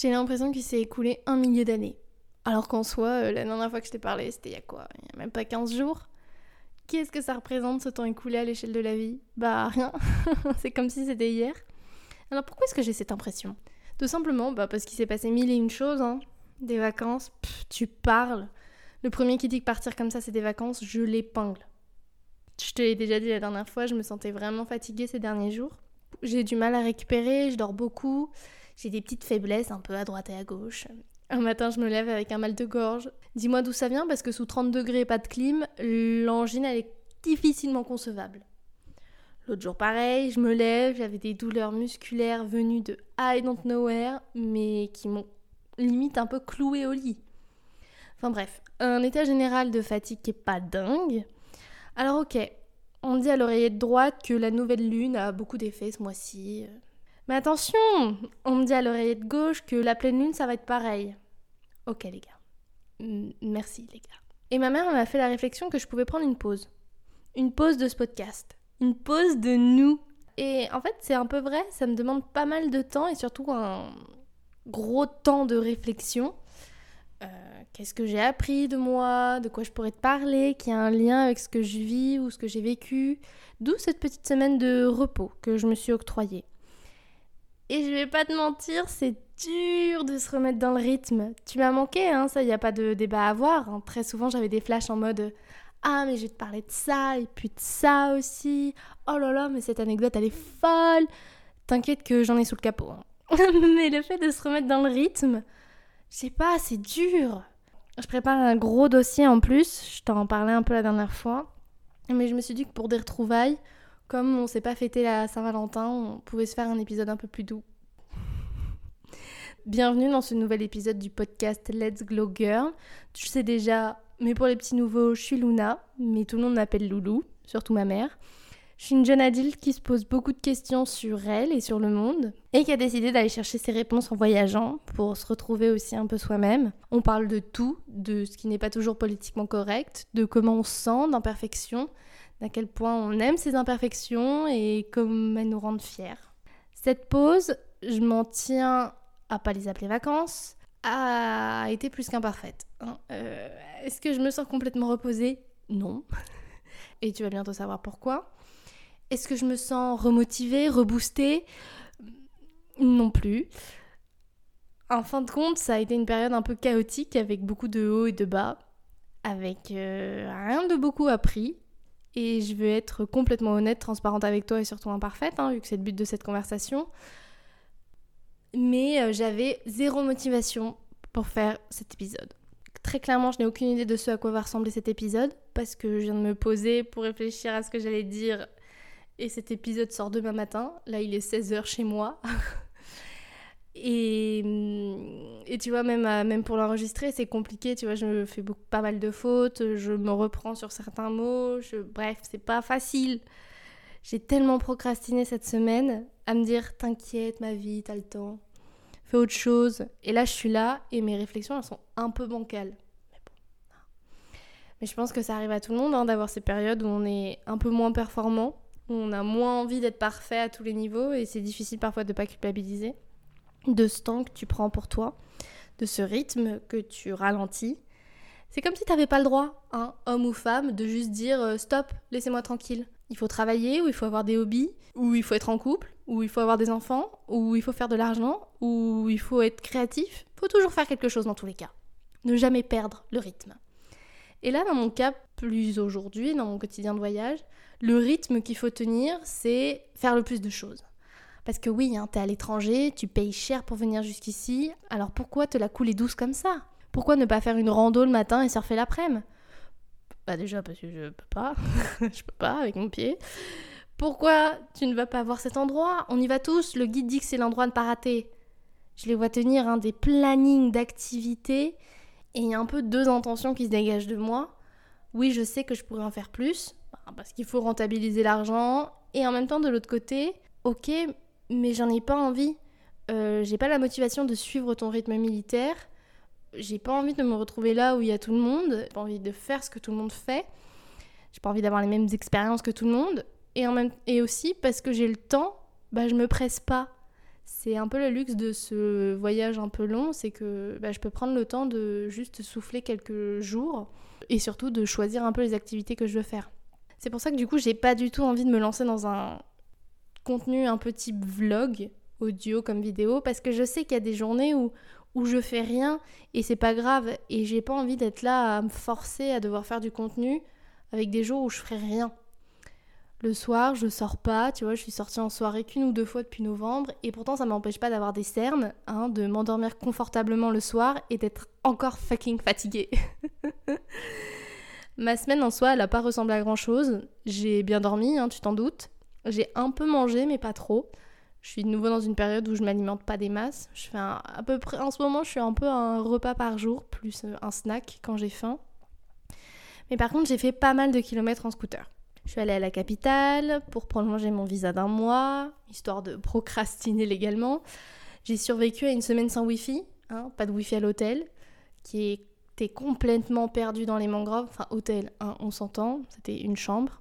J'ai l'impression qu'il s'est écoulé un millier d'années. Alors qu'en soi, euh, la dernière fois que je t'ai parlé, c'était il y a quoi? Il y a même pas 15 jours? Qu'est-ce que ça représente ce temps écoulé à l'échelle de la vie? Bah rien. c'est comme si c'était hier. Alors pourquoi est-ce que j'ai cette impression? Tout simplement bah, parce qu'il s'est passé mille et une choses. Hein. Des vacances, tu parles. Le premier qui dit que partir comme ça c'est des vacances, je l'épingle. Je te l'ai déjà dit la dernière fois, je me sentais vraiment fatiguée ces derniers jours. J'ai du mal à récupérer, je dors beaucoup, j'ai des petites faiblesses un peu à droite et à gauche. Un matin, je me lève avec un mal de gorge. Dis-moi d'où ça vient, parce que sous 30 degrés pas de clim, l'angine, elle est difficilement concevable. L'autre jour, pareil, je me lève, j'avais des douleurs musculaires venues de I don't nowhere, mais qui m'ont limite un peu cloué au lit. Enfin bref, un état général de fatigue qui est pas dingue. Alors ok, on dit à l'oreillette droite que la nouvelle lune a beaucoup d'effets ce mois-ci. Mais attention, on me dit à l'oreillette gauche que la pleine lune ça va être pareil. Ok les gars. merci les gars. Et ma mère m'a fait la réflexion que je pouvais prendre une pause. Une pause de ce podcast. Une pause de nous. Et en fait c'est un peu vrai, ça me demande pas mal de temps et surtout un gros temps de réflexion. Euh, qu'est-ce que j'ai appris de moi, de quoi je pourrais te parler, qui a un lien avec ce que je vis ou ce que j'ai vécu? D'où cette petite semaine de repos que je me suis octroyée. Et je vais pas te mentir, c'est dur de se remettre dans le rythme. Tu m'as manqué, hein, ça, il n'y a pas de débat à avoir. Hein. Très souvent, j'avais des flashs en mode Ah, mais je vais te parler de ça, et puis de ça aussi. Oh là là, mais cette anecdote, elle est folle. T'inquiète que j'en ai sous le capot. Hein. mais le fait de se remettre dans le rythme, je sais pas, c'est dur. Je prépare un gros dossier en plus, je t'en parlais un peu la dernière fois. Mais je me suis dit que pour des retrouvailles, comme on s'est pas fêté la Saint-Valentin, on pouvait se faire un épisode un peu plus doux. Bienvenue dans ce nouvel épisode du podcast Let's Glow Girl. Tu sais déjà, mais pour les petits nouveaux, je suis Luna, mais tout le monde m'appelle Loulou, surtout ma mère. Je suis une jeune adulte qui se pose beaucoup de questions sur elle et sur le monde et qui a décidé d'aller chercher ses réponses en voyageant pour se retrouver aussi un peu soi-même. On parle de tout, de ce qui n'est pas toujours politiquement correct, de comment on se sent, d'imperfections, d'à quel point on aime ses imperfections et comme elles nous rendent fiers. Cette pause, je m'en tiens à pas les appeler vacances, a été plus qu'imparfaite. Hein. Euh, est-ce que je me sens complètement reposée? Non. Et tu vas bientôt savoir pourquoi. Est-ce que je me sens remotivée, reboostée? Non plus. En fin de compte, ça a été une période un peu chaotique avec beaucoup de hauts et de bas, avec euh, rien de beaucoup appris. Et je veux être complètement honnête, transparente avec toi et surtout imparfaite, hein, vu que c'est le but de cette conversation. Mais euh, j'avais zéro motivation pour faire cet épisode. Très clairement, je n'ai aucune idée de ce à quoi va ressembler cet épisode, parce que je viens de me poser pour réfléchir à ce que j'allais dire et cet épisode sort demain matin. Là, il est 16h chez moi. et, et, tu vois, même, euh, même pour l'enregistrer, c'est compliqué. Tu vois, je fais beaucoup, pas mal de fautes. Je me reprends sur certains mots. Je, bref, c'est pas facile. J'ai tellement procrastiné cette semaine à me dire T'inquiète, ma vie, t'as le temps. Fais autre chose. Et là, je suis là et mes réflexions, elles sont un peu bancales. Mais bon. Mais je pense que ça arrive à tout le monde hein, d'avoir ces périodes où on est un peu moins performant on a moins envie d'être parfait à tous les niveaux et c'est difficile parfois de ne pas culpabiliser de ce temps que tu prends pour toi, de ce rythme que tu ralentis. C'est comme si tu n'avais pas le droit, hein, homme ou femme, de juste dire euh, stop, laissez-moi tranquille. Il faut travailler, ou il faut avoir des hobbies, ou il faut être en couple, ou il faut avoir des enfants, ou il faut faire de l'argent, ou il faut être créatif. Il faut toujours faire quelque chose dans tous les cas. Ne jamais perdre le rythme. Et là, dans mon cas, plus aujourd'hui, dans mon quotidien de voyage, le rythme qu'il faut tenir, c'est faire le plus de choses. Parce que oui, hein, t'es à l'étranger, tu payes cher pour venir jusqu'ici, alors pourquoi te la couler douce comme ça? Pourquoi ne pas faire une rando le matin et surfer l'après-midi? Bah déjà parce que je peux pas, je peux pas avec mon pied. Pourquoi tu ne vas pas voir cet endroit? On y va tous, le guide dit que c'est l'endroit à ne pas rater. Je les vois tenir un des plannings d'activités et il y a un peu deux intentions qui se dégagent de moi. Oui, je sais que je pourrais en faire plus, parce qu'il faut rentabiliser l'argent, et en même temps, de l'autre côté, ok, mais j'en ai pas envie. Euh, j'ai pas la motivation de suivre ton rythme militaire. J'ai pas envie de me retrouver là où il y a tout le monde. J'ai pas envie de faire ce que tout le monde fait. J'ai pas envie d'avoir les mêmes expériences que tout le monde. Et, en même... et aussi parce que j'ai le temps, bah, je me presse pas. C'est un peu le luxe de ce voyage un peu long, c'est que bah, je peux prendre le temps de juste souffler quelques jours et surtout de choisir un peu les activités que je veux faire. C'est pour ça que du coup, j'ai pas du tout envie de me lancer dans un contenu un peu type vlog, audio comme vidéo, parce que je sais qu'il y a des journées où, où je fais rien et c'est pas grave et j'ai pas envie d'être là à me forcer à devoir faire du contenu avec des jours où je ferai rien. Le soir, je sors pas, tu vois, je suis sortie en soirée qu'une ou deux fois depuis novembre, et pourtant ça m'empêche pas d'avoir des cernes, hein, de m'endormir confortablement le soir et d'être encore fucking fatiguée. Ma semaine en soi, elle a pas ressemblé à grand chose. J'ai bien dormi, hein, tu t'en doutes. J'ai un peu mangé, mais pas trop. Je suis de nouveau dans une période où je m'alimente pas des masses. Je fais à peu près, en ce moment, je suis un peu un repas par jour, plus euh, un snack quand j'ai faim. Mais par contre, j'ai fait pas mal de kilomètres en scooter. Je suis allée à la capitale pour prolonger mon visa d'un mois, histoire de procrastiner légalement. J'ai survécu à une semaine sans wifi, hein, pas de wifi à l'hôtel, qui était complètement perdu dans les mangroves. Enfin, hôtel, hein, on s'entend, c'était une chambre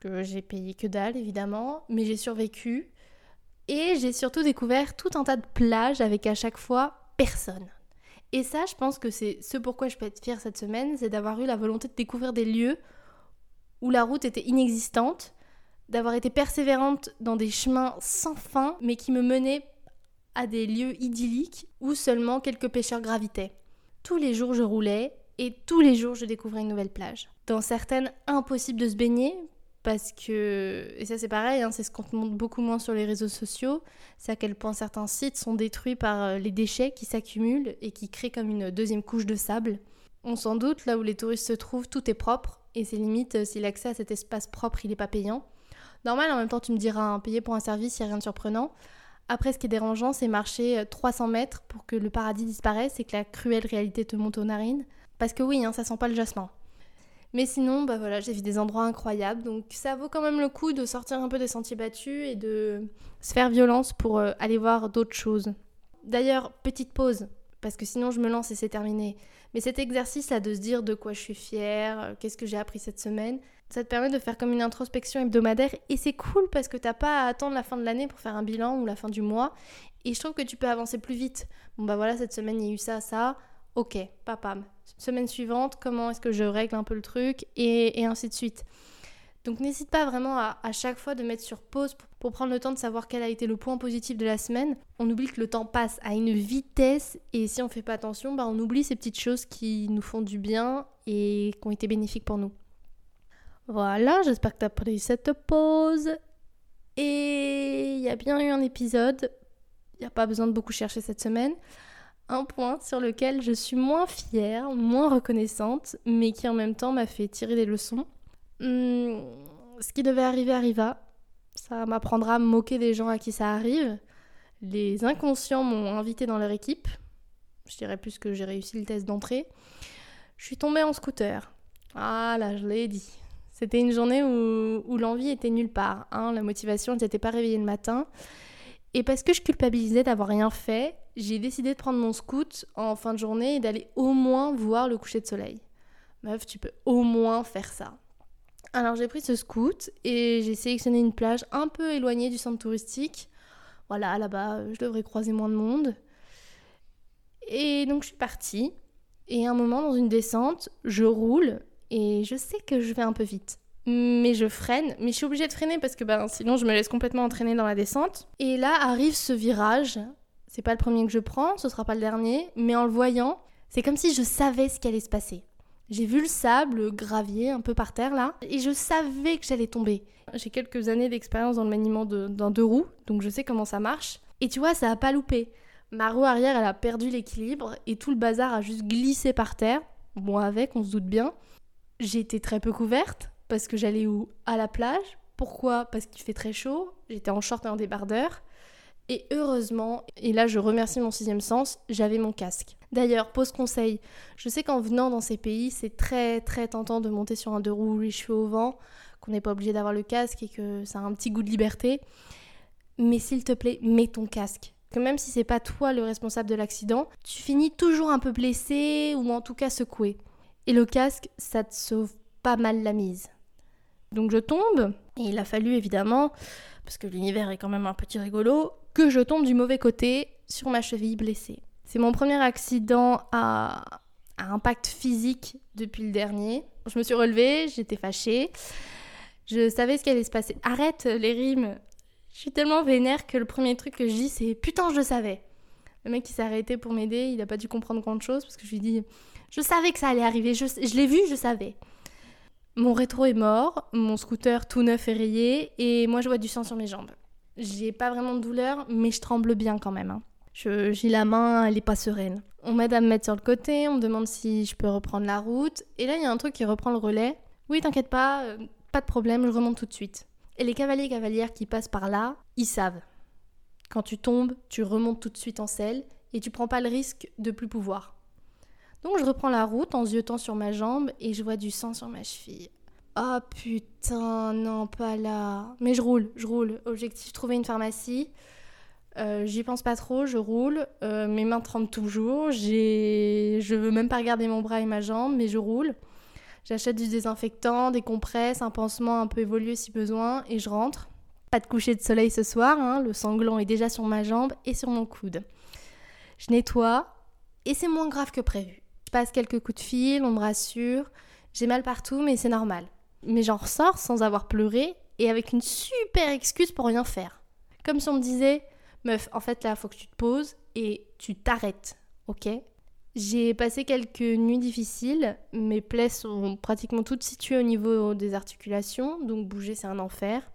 que j'ai payé que dalle évidemment, mais j'ai survécu. Et j'ai surtout découvert tout un tas de plages avec à chaque fois personne. Et ça, je pense que c'est ce pourquoi je peux être fière cette semaine, c'est d'avoir eu la volonté de découvrir des lieux où la route était inexistante, d'avoir été persévérante dans des chemins sans fin, mais qui me menaient à des lieux idylliques où seulement quelques pêcheurs gravitaient. Tous les jours je roulais et tous les jours je découvrais une nouvelle plage. Dans certaines, impossible de se baigner parce que, et ça c'est pareil, hein, c'est ce qu'on te montre beaucoup moins sur les réseaux sociaux, c'est à quel point certains sites sont détruits par euh, les déchets qui s'accumulent et qui créent comme une deuxième couche de sable. On s'en doute, là où les touristes se trouvent, tout est propre, et c'est limite euh, si l'accès à cet espace propre il n'est pas payant. Normal, en même temps tu me diras, hein, payer pour un service, il n'y a rien de surprenant. Après, ce qui est dérangeant, c'est marcher 300 euh, mètres pour que le paradis disparaisse et que la cruelle réalité te monte aux narines. Parce que oui, hein, ça sent pas le jasmin. Mais sinon, bah voilà, j'ai vu des endroits incroyables, donc ça vaut quand même le coup de sortir un peu des sentiers battus et de se faire violence pour euh, aller voir d'autres choses. D'ailleurs, petite pause, parce que sinon je me lance et c'est terminé. Mais cet exercice-là de se dire de quoi je suis fière, euh, qu'est-ce que j'ai appris cette semaine, ça te permet de faire comme une introspection hebdomadaire et c'est cool parce que t'as pas à attendre la fin de l'année pour faire un bilan ou la fin du mois et je trouve que tu peux avancer plus vite. Bon bah voilà, cette semaine il y a eu ça, ça, ok, papam. Semaine suivante, comment est-ce que je règle un peu le truc et, ainsi de suite. Donc n'hésite pas vraiment à, chaque fois de mettre sur pause pour, prendre le temps de savoir quel a été le point positif de la semaine. On oublie que le temps passe à une vitesse et si on fait pas attention, bah on oublie ces petites choses qui nous font du bien et qui ont été bénéfiques pour nous. Voilà, j'espère que tu as pris cette pause. Et il y a bien eu un épisode. Il n'y a pas besoin de beaucoup chercher cette semaine un point sur lequel je suis moins fière, moins reconnaissante, mais qui en même temps m'a fait tirer des leçons. Hmm, ce qui devait arriver arriva. Ça m'apprendra à me moquer des gens à qui ça arrive. Les inconscients m'ont invité dans leur équipe. Je dirais plus que j'ai réussi le test d'entrée. Je suis tombée en scooter. Ah là, je l'ai dit. C'était une journée où, l'envie était nulle part. Hein. La motivation n'était pas réveillée le matin. Et parce que je culpabilisais d'avoir rien fait, j'ai décidé de prendre mon scoot en fin de journée et d'aller au moins voir le coucher de soleil. Meuf, tu peux au moins faire ça. Alors j'ai pris ce scoot et j'ai sélectionné une plage un peu éloignée du centre touristique. Voilà, là-bas, je devrais croiser moins de monde. Et donc je suis partie. Et à un moment, dans une descente, je roule et je sais que je vais un peu vite mais je freine. Mais je suis obligée de freiner parce que ben, sinon je me laisse complètement entraîner dans la descente. Et là arrive ce virage. C'est pas le premier que je prends, ce sera pas le dernier, mais en le voyant, c'est comme si je savais ce qui allait se passer. J'ai vu le sable, le gravier un peu par terre là, et je savais que j'allais tomber. J'ai quelques années d'expérience dans le maniement d'un deux roues, donc je sais comment ça marche. Et tu vois, ça a pas loupé. Ma roue arrière, elle a perdu l'équilibre et tout le bazar a juste glissé par terre. Bon, avec, on se doute bien. Été très peu couverte, parce que j'allais où? À la plage. Pourquoi? Parce qu'il fait très chaud. J'étais en short et en débardeur. Et heureusement, et là je remercie mon sixième sens, j'avais mon casque. D'ailleurs, pause conseil, je sais qu'en venant dans ces pays, c'est très très tentant de monter sur un deux roues les cheveux au vent, qu'on n'est pas obligé d'avoir le casque et que ça a un petit goût de liberté. Mais s'il te plaît, mets ton casque. Que même si c'est pas toi le responsable de l'accident, tu finis toujours un peu blessé ou en tout cas secoué. Et le casque, ça te sauve pas mal la mise. Donc je tombe, et il a fallu évidemment, parce que l'univers est quand même un petit rigolo, que je tombe du mauvais côté sur ma cheville blessée. C'est mon premier accident à, impact physique depuis le dernier. Je me suis relevée, j'étais fâchée. Je savais ce qui allait se passer. Arrête les rimes. Je suis tellement vénère que le premier truc que je dis c'est putain je savais. Le mec qui s'est arrêté pour m'aider, il n'a pas dû comprendre grand chose parce que je lui dis je savais que ça allait arriver, je l'ai vu, je savais. Mon rétro est mort, mon scooter tout neuf est rayé et moi je vois du sang sur mes jambes. J'ai pas vraiment de douleur, mais je tremble bien quand même. Hein. J'ai la main, elle est pas sereine. On m'aide à me mettre sur le côté, on me demande si je peux reprendre la route. Et là, il y a un truc qui reprend le relais. Oui, t'inquiète pas, euh, pas de problème, je remonte tout de suite. Et les cavaliers et cavalières qui passent par là, ils savent. Quand tu tombes, tu remontes tout de suite en selle et tu prends pas le risque de plus pouvoir. Donc je reprends la route en ziotant sur ma jambe et je vois du sang sur ma cheville. Oh putain, non, pas là. Mais je roule, je roule. Objectif, trouver une pharmacie. Euh, j'y pense pas trop, je roule. Euh, mes mains tremblent toujours. Je veux même pas regarder mon bras et ma jambe, mais je roule. J'achète du désinfectant, des compresses, un pansement un peu évolué si besoin, et je rentre. Pas de coucher de soleil ce soir, hein. le sanglant est déjà sur ma jambe et sur mon coude. Je nettoie, et c'est moins grave que prévu. Je passe quelques coups de fil, on me rassure. J'ai mal partout, mais c'est normal. Mais j'en ressors sans avoir pleuré et avec une super excuse pour rien faire. Comme si on me disait, meuf, en fait là, faut que tu te poses et tu t'arrêtes, ok? J'ai passé quelques nuits difficiles. Mes plaies sont pratiquement toutes situées au niveau des articulations, donc bouger c'est un enfer.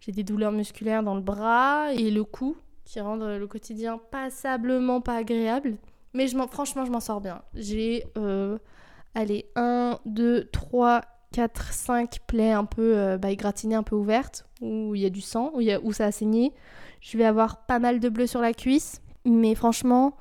J'ai des douleurs musculaires dans le bras et le cou qui rendent le quotidien passablement pas agréable. Mais je franchement, je m'en sors bien. J'ai, euh, allez, 1, 2, 3, 4, 5 plaies un peu euh, bah, un peu ouvertes, où il y a du sang, où, y a, où ça a saigné. Je vais avoir pas mal de bleu sur la cuisse. Mais franchement,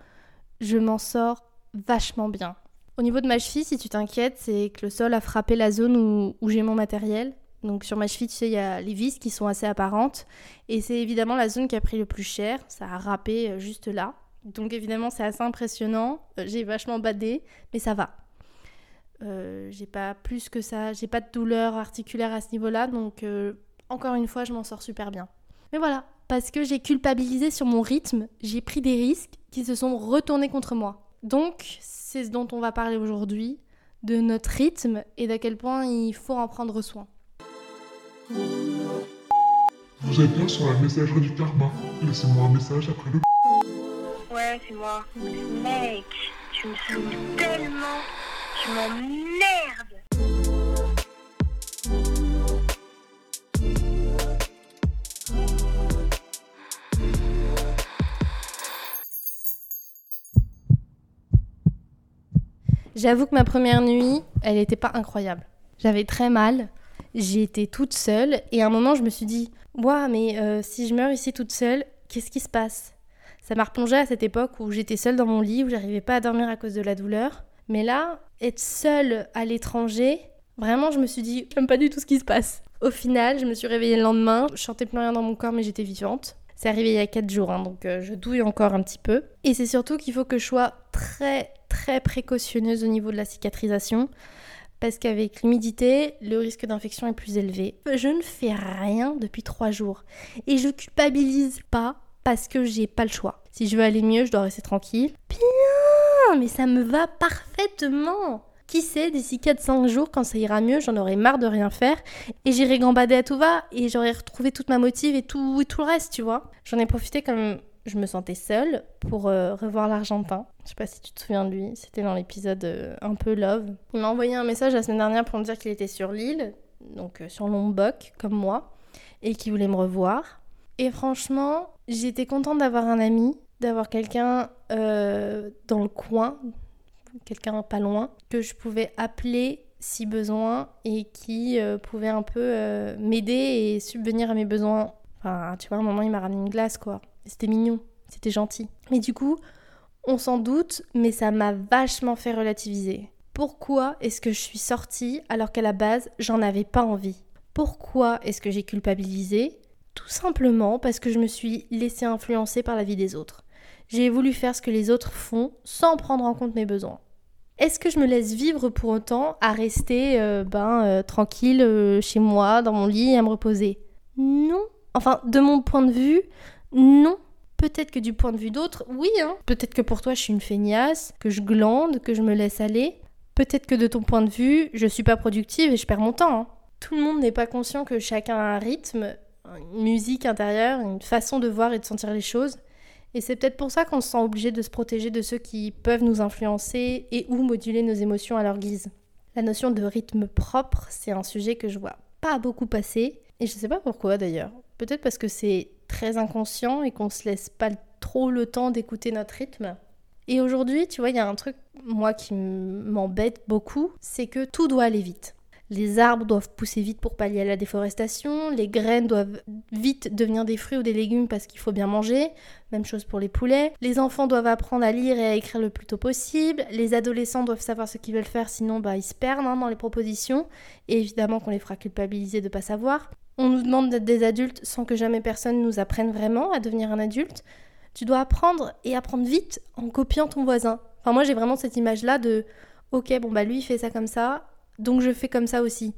je m'en sors vachement bien. Au niveau de ma cheville, si tu t'inquiètes, c'est que le sol a frappé la zone où, où j'ai mon matériel. Donc sur ma cheville, tu sais, il y a les vis qui sont assez apparentes. Et c'est évidemment la zone qui a pris le plus cher. Ça a râpé euh, juste là. Donc évidemment, c'est assez impressionnant. Euh, j'ai vachement badé, mais ça va. Euh, j'ai pas plus que ça, j'ai pas de douleur articulaire à ce niveau-là, donc euh, encore une fois, je m'en sors super bien. Mais voilà, parce que j'ai culpabilisé sur mon rythme, j'ai pris des risques qui se sont retournés contre moi. Donc, c'est ce dont on va parler aujourd'hui, de notre rythme et d'à quel point il faut en prendre soin. Vous êtes bien sur la messagerie du karma. Laissez-moi un message après le C'est moi. Mec, tu me saoules tellement. Tu m'emmerdes. J'avoue que ma première nuit, elle n'était pas incroyable. J'avais très mal, j'étais toute seule et à un moment je me suis dit, Ouah, mais euh, si je meurs ici toute seule, qu'est-ce qui se passe? Ça m'a replongé à cette époque où j'étais seule dans mon lit, où j'arrivais pas à dormir à cause de la douleur. Mais là, être seule à l'étranger, vraiment, je me suis dit, j'aime pas du tout ce qui se passe. Au final, je me suis réveillée le lendemain, je sentais plus rien dans mon corps, mais j'étais vivante. C'est arrivé il y a 4 jours, hein, donc euh, je douille encore un petit peu. Et c'est surtout qu'il faut que je sois très très précautionneuse au niveau de la cicatrisation, parce qu'avec l'humidité, le risque d'infection est plus élevé. Je ne fais rien depuis 3 jours, et je culpabilise pas parce que j'ai pas le choix. Si je veux aller mieux, je dois rester tranquille. Bien, mais ça me va parfaitement. Qui sait, d'ici 4-5 jours, quand ça ira mieux, j'en aurai marre de rien faire et j'irai gambader à tout va et j'aurai retrouvé toute ma motive et tout, et tout le reste, tu vois. J'en ai profité comme je me sentais seule pour euh, revoir l'Argentin. Je sais pas si tu te souviens de lui, c'était dans l'épisode euh, un peu love. Il m'a envoyé un message la semaine dernière pour me dire qu'il était sur l'île, donc euh, sur Lombok, comme moi, et qu'il voulait me revoir. Et franchement, j'étais contente d'avoir un ami, d'avoir quelqu'un euh, dans le coin, quelqu'un pas loin, que je pouvais appeler si besoin et qui euh, pouvait un peu euh, m'aider et subvenir à mes besoins. Enfin, tu vois, à un moment, il m'a ramené une glace, quoi. C'était mignon, c'était gentil. Mais du coup, on s'en doute, mais ça m'a vachement fait relativiser. Pourquoi est-ce que je suis sortie alors qu'à la base, j'en avais pas envie? Pourquoi est-ce que j'ai culpabilisé? Tout simplement parce que je me suis laissée influencer par la vie des autres. J'ai voulu faire ce que les autres font sans prendre en compte mes besoins. Est-ce que je me laisse vivre pour autant à rester euh, ben, euh, tranquille euh, chez moi, dans mon lit, à me reposer? Non. Enfin, de mon point de vue, non. Peut-être que du point de vue d'autres, oui, hein. Peut-être que pour toi, je suis une feignasse, que je glande, que je me laisse aller. Peut-être que de ton point de vue, je suis pas productive et je perds mon temps. hein. Tout le monde n'est pas conscient que chacun a un rythme, une musique intérieure, une façon de voir et de sentir les choses. Et c'est peut-être pour ça qu'on se sent obligé de se protéger de ceux qui peuvent nous influencer et ou moduler nos émotions à leur guise. La notion de rythme propre, c'est un sujet que je vois pas beaucoup passer. Et je sais pas pourquoi d'ailleurs. Peut-être parce que c'est très inconscient et qu'on se laisse pas trop le temps d'écouter notre rythme. Et aujourd'hui, tu vois, il y a un truc, moi, qui m'embête beaucoup, c'est que tout doit aller vite. Les arbres doivent pousser vite pour pallier à la déforestation, les graines doivent vite devenir des fruits ou des légumes parce qu'il faut bien manger, même chose pour les poulets. Les enfants doivent apprendre à lire et à écrire le plus tôt possible, les adolescents doivent savoir ce qu'ils veulent faire sinon bah, ils se perdent hein, dans les propositions, et évidemment qu'on les fera culpabiliser de pas savoir. On nous demande d'être des adultes sans que jamais personne nous apprenne vraiment à devenir un adulte. Tu dois apprendre et apprendre vite en copiant ton voisin. Enfin moi j'ai vraiment cette image là de ok bon bah lui il fait ça comme ça, donc je fais comme ça aussi.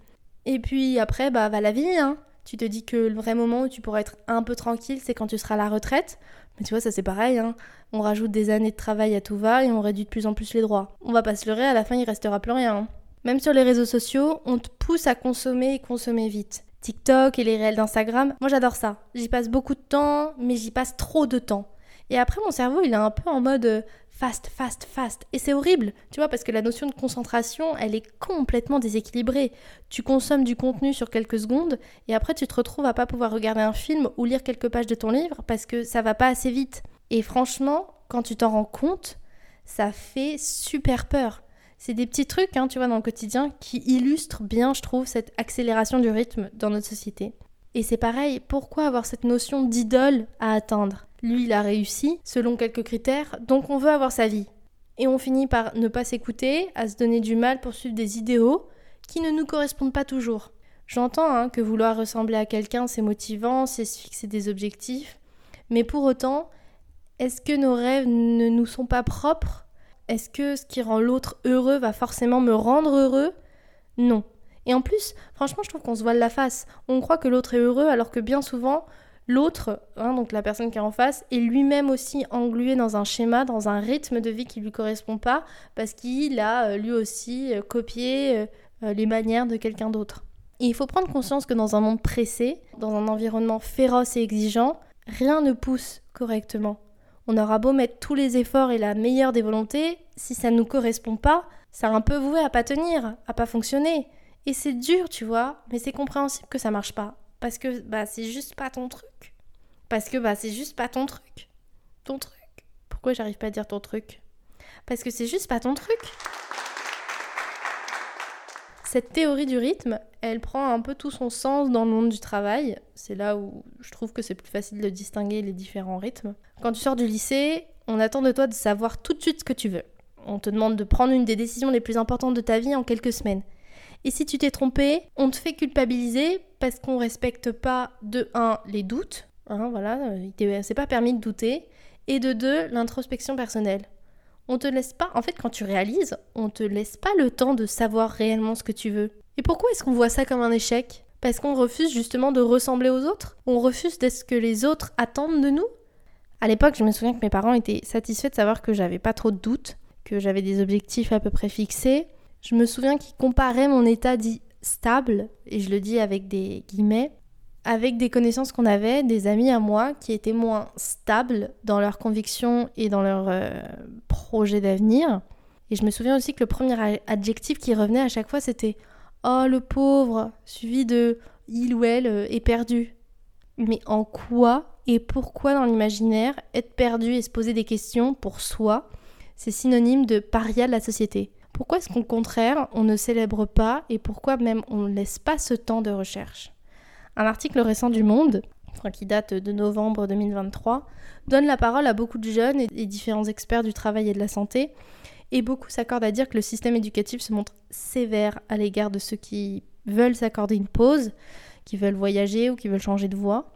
Et puis après, bah va la vie, hein. Tu te dis que le vrai moment où tu pourras être un peu tranquille, c'est quand tu seras à la retraite. Mais tu vois, ça c'est pareil, hein. On rajoute des années de travail à tout va et on réduit de plus en plus les droits. On va pas se leurrer, à la fin il restera plus rien. hein. Même sur les réseaux sociaux, on te pousse à consommer et consommer vite. TikTok et les réels d'Instagram, moi j'adore ça. J'y passe beaucoup de temps, mais j'y passe trop de temps. Et après, mon cerveau, il est un peu en mode euh, fast, fast, fast. Et c'est horrible, tu vois, parce que la notion de concentration, elle est complètement déséquilibrée. Tu consommes du contenu sur quelques secondes, et après, tu te retrouves à pas pouvoir regarder un film ou lire quelques pages de ton livre parce que ça va pas assez vite. Et franchement, quand tu t'en rends compte, ça fait super peur. C'est des petits trucs, hein, tu vois, dans le quotidien qui illustrent bien, je trouve, cette accélération du rythme dans notre société. Et c'est pareil, pourquoi avoir cette notion d'idole à atteindre? Lui, il a réussi, selon quelques critères, donc on veut avoir sa vie. Et on finit par ne pas s'écouter, à se donner du mal pour suivre des idéaux qui ne nous correspondent pas toujours. J'entends hein, que vouloir ressembler à quelqu'un, c'est motivant, c'est se fixer des objectifs, mais pour autant, est-ce que nos rêves ne nous sont pas propres? Est-ce que ce qui rend l'autre heureux va forcément me rendre heureux? Non. Et en plus, franchement, je trouve qu'on se voile la face. On croit que l'autre est heureux alors que bien souvent, l'autre, hein, donc la personne qui est en face, est lui-même aussi englué dans un schéma, dans un rythme de vie qui lui correspond pas parce qu'il a euh, lui aussi euh, copié euh, les manières de quelqu'un d'autre. Il faut prendre conscience que dans un monde pressé, dans un environnement féroce et exigeant, rien ne pousse correctement. On aura beau mettre tous les efforts et la meilleure des volontés, si ça ne nous correspond pas, c'est un peu voué à pas tenir, à pas fonctionner. Et c'est dur, tu vois, mais c'est compréhensible que ça marche pas. Parce que bah c'est juste pas ton truc. Parce que bah c'est juste pas ton truc. Ton truc. Pourquoi j'arrive pas à dire ton truc? Parce que c'est juste pas ton truc. Cette théorie du rythme, elle prend un peu tout son sens dans le monde du travail. C'est là où je trouve que c'est plus facile de distinguer les différents rythmes. Quand tu sors du lycée, on attend de toi de savoir tout de suite ce que tu veux. On te demande de prendre une des décisions les plus importantes de ta vie en quelques semaines. Et si tu t'es trompé, on te fait culpabiliser parce qu'on respecte pas de 1 les doutes, hein, voilà, euh, c'est pas permis de douter, et de 2 l'introspection personnelle. On te laisse pas, en fait, quand tu réalises, on te laisse pas le temps de savoir réellement ce que tu veux. Et pourquoi est-ce qu'on voit ça comme un échec? Parce qu'on refuse justement de ressembler aux autres? On refuse d'être ce que les autres attendent de nous? À l'époque, je me souviens que mes parents étaient satisfaits de savoir que j'avais pas trop de doutes, que j'avais des objectifs à peu près fixés. Je me souviens qu'ils comparaient mon état dit stable, et je le dis avec des guillemets, avec des connaissances qu'on avait, des amis à moi qui étaient moins stables dans leurs convictions et dans leurs euh, projets d'avenir. Et je me souviens aussi que le premier adjectif qui revenait à chaque fois c'était Oh le pauvre, suivi de il ou elle euh, est perdu. Mais en quoi et pourquoi dans l'imaginaire être perdu et se poser des questions pour soi, c'est synonyme de paria de la société? Pourquoi est-ce qu'au contraire on ne célèbre pas et pourquoi même on ne laisse pas ce temps de recherche? Un article récent du Monde, qui date de novembre 2023, donne la parole à beaucoup de jeunes et différents experts du travail et de la santé, et beaucoup s'accordent à dire que le système éducatif se montre sévère à l'égard de ceux qui veulent s'accorder une pause, qui veulent voyager ou qui veulent changer de voie.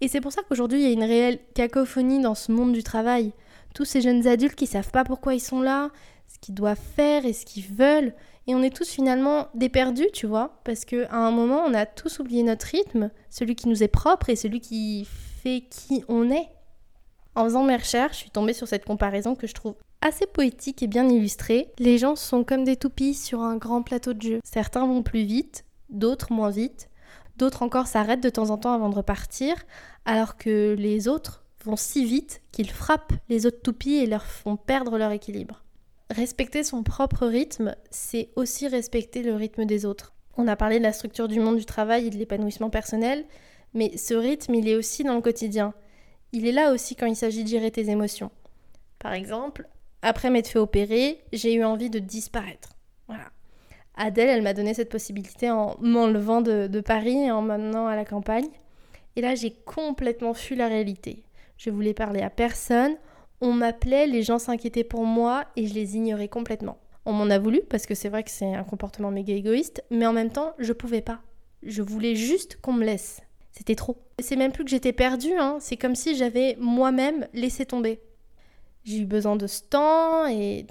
Et c'est pour ça qu'aujourd'hui il y a une réelle cacophonie dans ce monde du travail. Tous ces jeunes adultes qui savent pas pourquoi ils sont là, ce qu'ils doivent faire et ce qu'ils veulent, et on est tous finalement des perdus, tu vois, parce qu'à un moment, on a tous oublié notre rythme, celui qui nous est propre et celui qui fait qui on est. En faisant mes recherches, je suis tombée sur cette comparaison que je trouve assez poétique et bien illustrée. Les gens sont comme des toupies sur un grand plateau de jeu. Certains vont plus vite, d'autres moins vite, d'autres encore s'arrêtent de temps en temps avant de repartir, alors que les autres vont si vite qu'ils frappent les autres toupies et leur font perdre leur équilibre. Respecter son propre rythme, c'est aussi respecter le rythme des autres. On a parlé de la structure du monde du travail et de l'épanouissement personnel, mais ce rythme, il est aussi dans le quotidien. Il est là aussi quand il s'agit de gérer tes émotions. Par exemple, après m'être fait opérer, j'ai eu envie de disparaître. Voilà. Adèle, elle m'a donné cette possibilité en m'enlevant de, de Paris et en m'amenant à la campagne. Et là, j'ai complètement fui la réalité. Je voulais parler à personne, on m'appelait, les gens s'inquiétaient pour moi et je les ignorais complètement. On m'en a voulu parce que c'est vrai que c'est un comportement méga égoïste, mais en même temps, je pouvais pas. Je voulais juste qu'on me laisse. C'était trop. C'est même plus que j'étais perdue, hein. c'est comme si j'avais moi-même laissé tomber. J'ai eu besoin de ce temps et,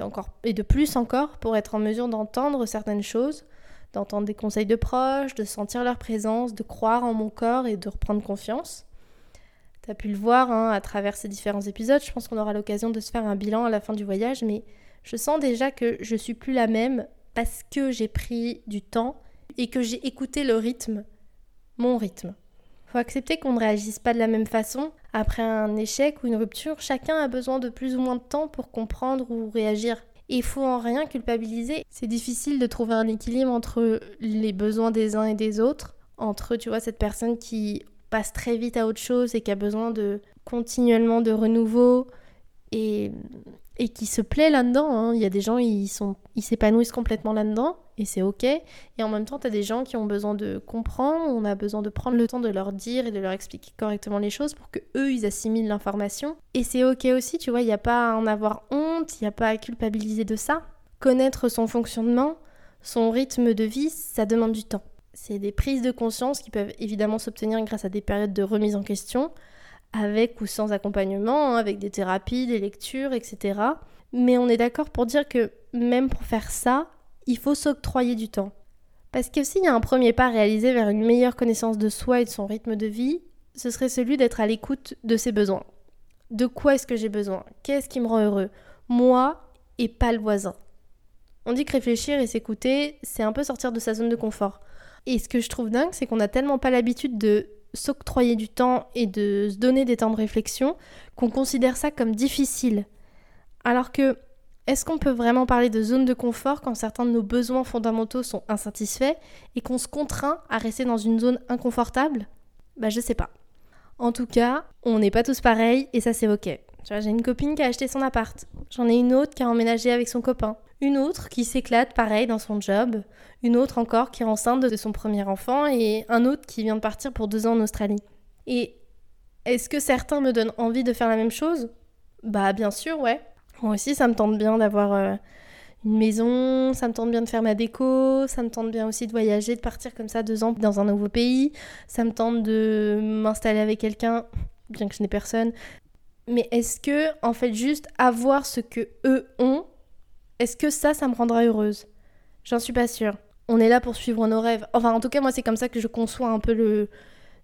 et de plus encore pour être en mesure d'entendre certaines choses, d'entendre des conseils de proches, de sentir leur présence, de croire en mon corps et de reprendre confiance. Tu as pu le voir hein, à travers ces différents épisodes, je pense qu'on aura l'occasion de se faire un bilan à la fin du voyage, mais je sens déjà que je suis plus la même parce que j'ai pris du temps et que j'ai écouté le rythme, mon rythme. Faut accepter qu'on ne réagisse pas de la même façon. Après un échec ou une rupture, chacun a besoin de plus ou moins de temps pour comprendre ou réagir. Et faut en rien culpabiliser. C'est difficile de trouver un équilibre entre les besoins des uns et des autres, entre tu vois cette personne qui passe très vite à autre chose et qui a besoin de continuellement de renouveau et et qui se plaît là-dedans. Hein. Il y a des gens, ils sont, ils s'épanouissent complètement là-dedans et c'est ok. Et en même temps, tu as des gens qui ont besoin de comprendre, on a besoin de prendre le temps de leur dire et de leur expliquer correctement les choses pour que eux ils assimilent l'information. Et c'est ok aussi, tu vois, il n'y a pas à en avoir honte, il n'y a pas à culpabiliser de ça. Connaître son fonctionnement, son rythme de vie, ça demande du temps. C'est des prises de conscience qui peuvent évidemment s'obtenir grâce à des périodes de remise en question, avec ou sans accompagnement, hein, avec des thérapies, des lectures, etc. Mais on est d'accord pour dire que même pour faire ça, il faut s'octroyer du temps. Parce que s'il y a un premier pas réalisé vers une meilleure connaissance de soi et de son rythme de vie, ce serait celui d'être à l'écoute de ses besoins. De quoi est-ce que j'ai besoin? Qu'est-ce qui me rend heureux? Moi et pas le voisin. On dit que réfléchir et s'écouter, c'est un peu sortir de sa zone de confort. Et ce que je trouve dingue, c'est qu'on n'a tellement pas l'habitude de s'octroyer du temps et de se donner des temps de réflexion qu'on considère ça comme difficile. Alors que, est-ce qu'on peut vraiment parler de zone de confort quand certains de nos besoins fondamentaux sont insatisfaits et qu'on se contraint à rester dans une zone inconfortable? Bah je sais pas. En tout cas, on n'est pas tous pareils et ça c'est. J'ai une copine qui a acheté son appart. J'en ai une autre qui a emménagé avec son copain. Une autre qui s'éclate pareil dans son job. Une autre encore qui est enceinte de son premier enfant. Et un autre qui vient de partir pour deux ans en Australie. Et est-ce que certains me donnent envie de faire la même chose? Bah bien sûr, ouais. Moi aussi, ça me tente bien d'avoir euh, une maison, ça me tente bien de faire ma déco, ça me tente bien aussi de voyager, de partir comme ça deux ans dans un nouveau pays, ça me tente de m'installer avec quelqu'un, bien que je n'ai personne, mais est-ce que, en fait, juste avoir ce que eux ont, est-ce que ça, ça me rendra heureuse? J'en suis pas sûre. On est là pour suivre nos rêves. Enfin, en tout cas, moi, c'est comme ça que je conçois un peu le,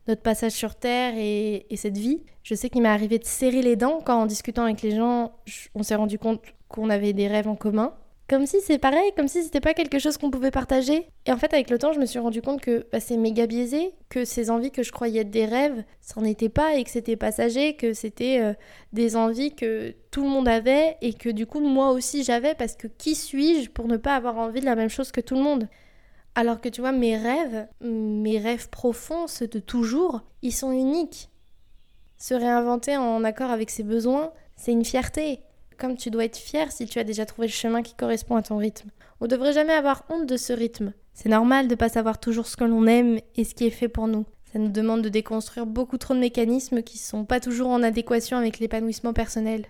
notre passage sur Terre et, et cette vie. Je sais qu'il m'est arrivé de serrer les dents quand, en discutant avec les gens, on s'est rendu compte qu'on avait des rêves en commun. Comme si c'est pareil, comme si c'était pas quelque chose qu'on pouvait partager. Et en fait, avec le temps, je me suis rendu compte que bah, c'est méga biaisé, que ces envies que je croyais être des rêves, c'en était pas et que c'était passager, que c'était euh, des envies que tout le monde avait et que du coup, moi aussi j'avais parce que qui suis-je pour ne pas avoir envie de la même chose que tout le monde? Alors que tu vois, mes rêves, mes rêves profonds, ceux de toujours, ils sont uniques. Se réinventer en accord avec ses besoins, c'est une fierté comme tu dois être fier si tu as déjà trouvé le chemin qui correspond à ton rythme. On devrait jamais avoir honte de ce rythme. C'est normal de pas savoir toujours ce que l'on aime et ce qui est fait pour nous. Ça nous demande de déconstruire beaucoup trop de mécanismes qui sont pas toujours en adéquation avec l'épanouissement personnel.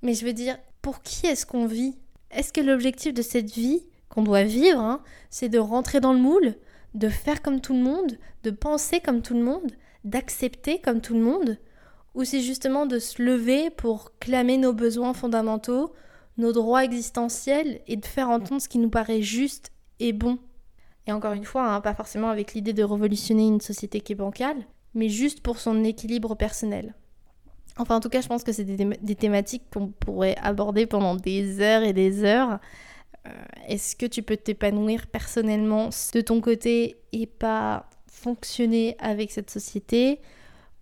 Mais je veux dire, pour qui est-ce qu'on vit? Est-ce que l'objectif de cette vie qu'on doit vivre, hein, c'est de rentrer dans le moule, de faire comme tout le monde, de penser comme tout le monde, d'accepter comme tout le monde? Ou c'est justement de se lever pour clamer nos besoins fondamentaux, nos droits existentiels et de faire entendre ce qui nous paraît juste et bon. Et encore une fois, hein, pas forcément avec l'idée de révolutionner une société qui est bancale, mais juste pour son équilibre personnel. Enfin, en tout cas, je pense que c'est des, thématiques qu'on pourrait aborder pendant des heures et des heures. Euh, est-ce que tu peux t'épanouir personnellement de ton côté et pas fonctionner avec cette société?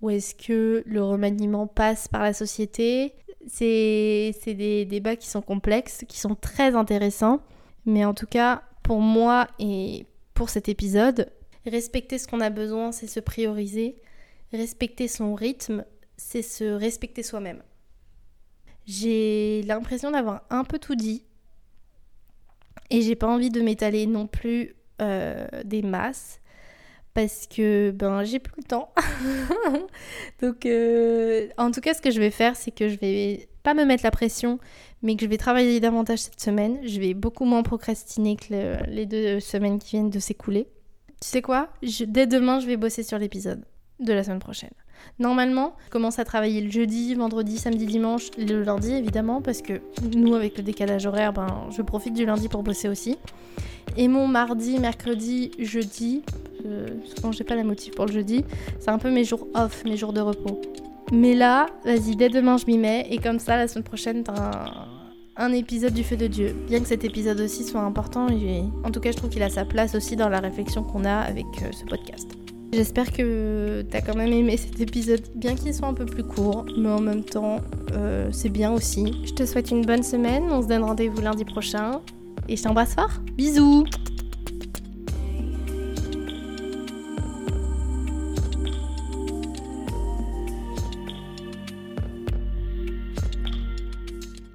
Ou est-ce que le remaniement passe par la société? C'est des débats qui sont complexes, qui sont très intéressants. Mais en tout cas, pour moi et pour cet épisode, respecter ce qu'on a besoin, c'est se prioriser. Respecter son rythme, c'est se respecter soi-même. J'ai l'impression d'avoir un peu tout dit. Et j'ai pas envie de m'étaler non plus euh, des masses. Parce que ben j'ai plus le temps. Donc euh, en tout cas ce que je vais faire c'est que je vais pas me mettre la pression mais que je vais travailler davantage cette semaine. Je vais beaucoup moins procrastiner que les deux semaines qui viennent de s'écouler. Tu sais quoi? Dès demain je vais bosser sur l'épisode de la semaine prochaine. Normalement, je commence à travailler le jeudi, vendredi, samedi, dimanche, le lundi évidemment, parce que nous, avec le décalage horaire, ben, je profite du lundi pour bosser aussi. Et mon mardi, mercredi, jeudi, souvent j'ai pas la motive pour le jeudi, c'est un peu mes jours off, mes jours de repos. Mais là, vas-y, dès demain je m'y mets, et comme ça, la semaine prochaine, t'as un, épisode du feu de Dieu. Bien que cet épisode aussi soit important, en tout cas, je trouve qu'il a sa place aussi dans la réflexion qu'on a avec euh, ce podcast. J'espère que t'as quand même aimé cet épisode, bien qu'il soit un peu plus court, mais en même temps, euh, c'est bien aussi. Je te souhaite une bonne semaine, on se donne rendez-vous lundi prochain, et je t'embrasse fort. Bisous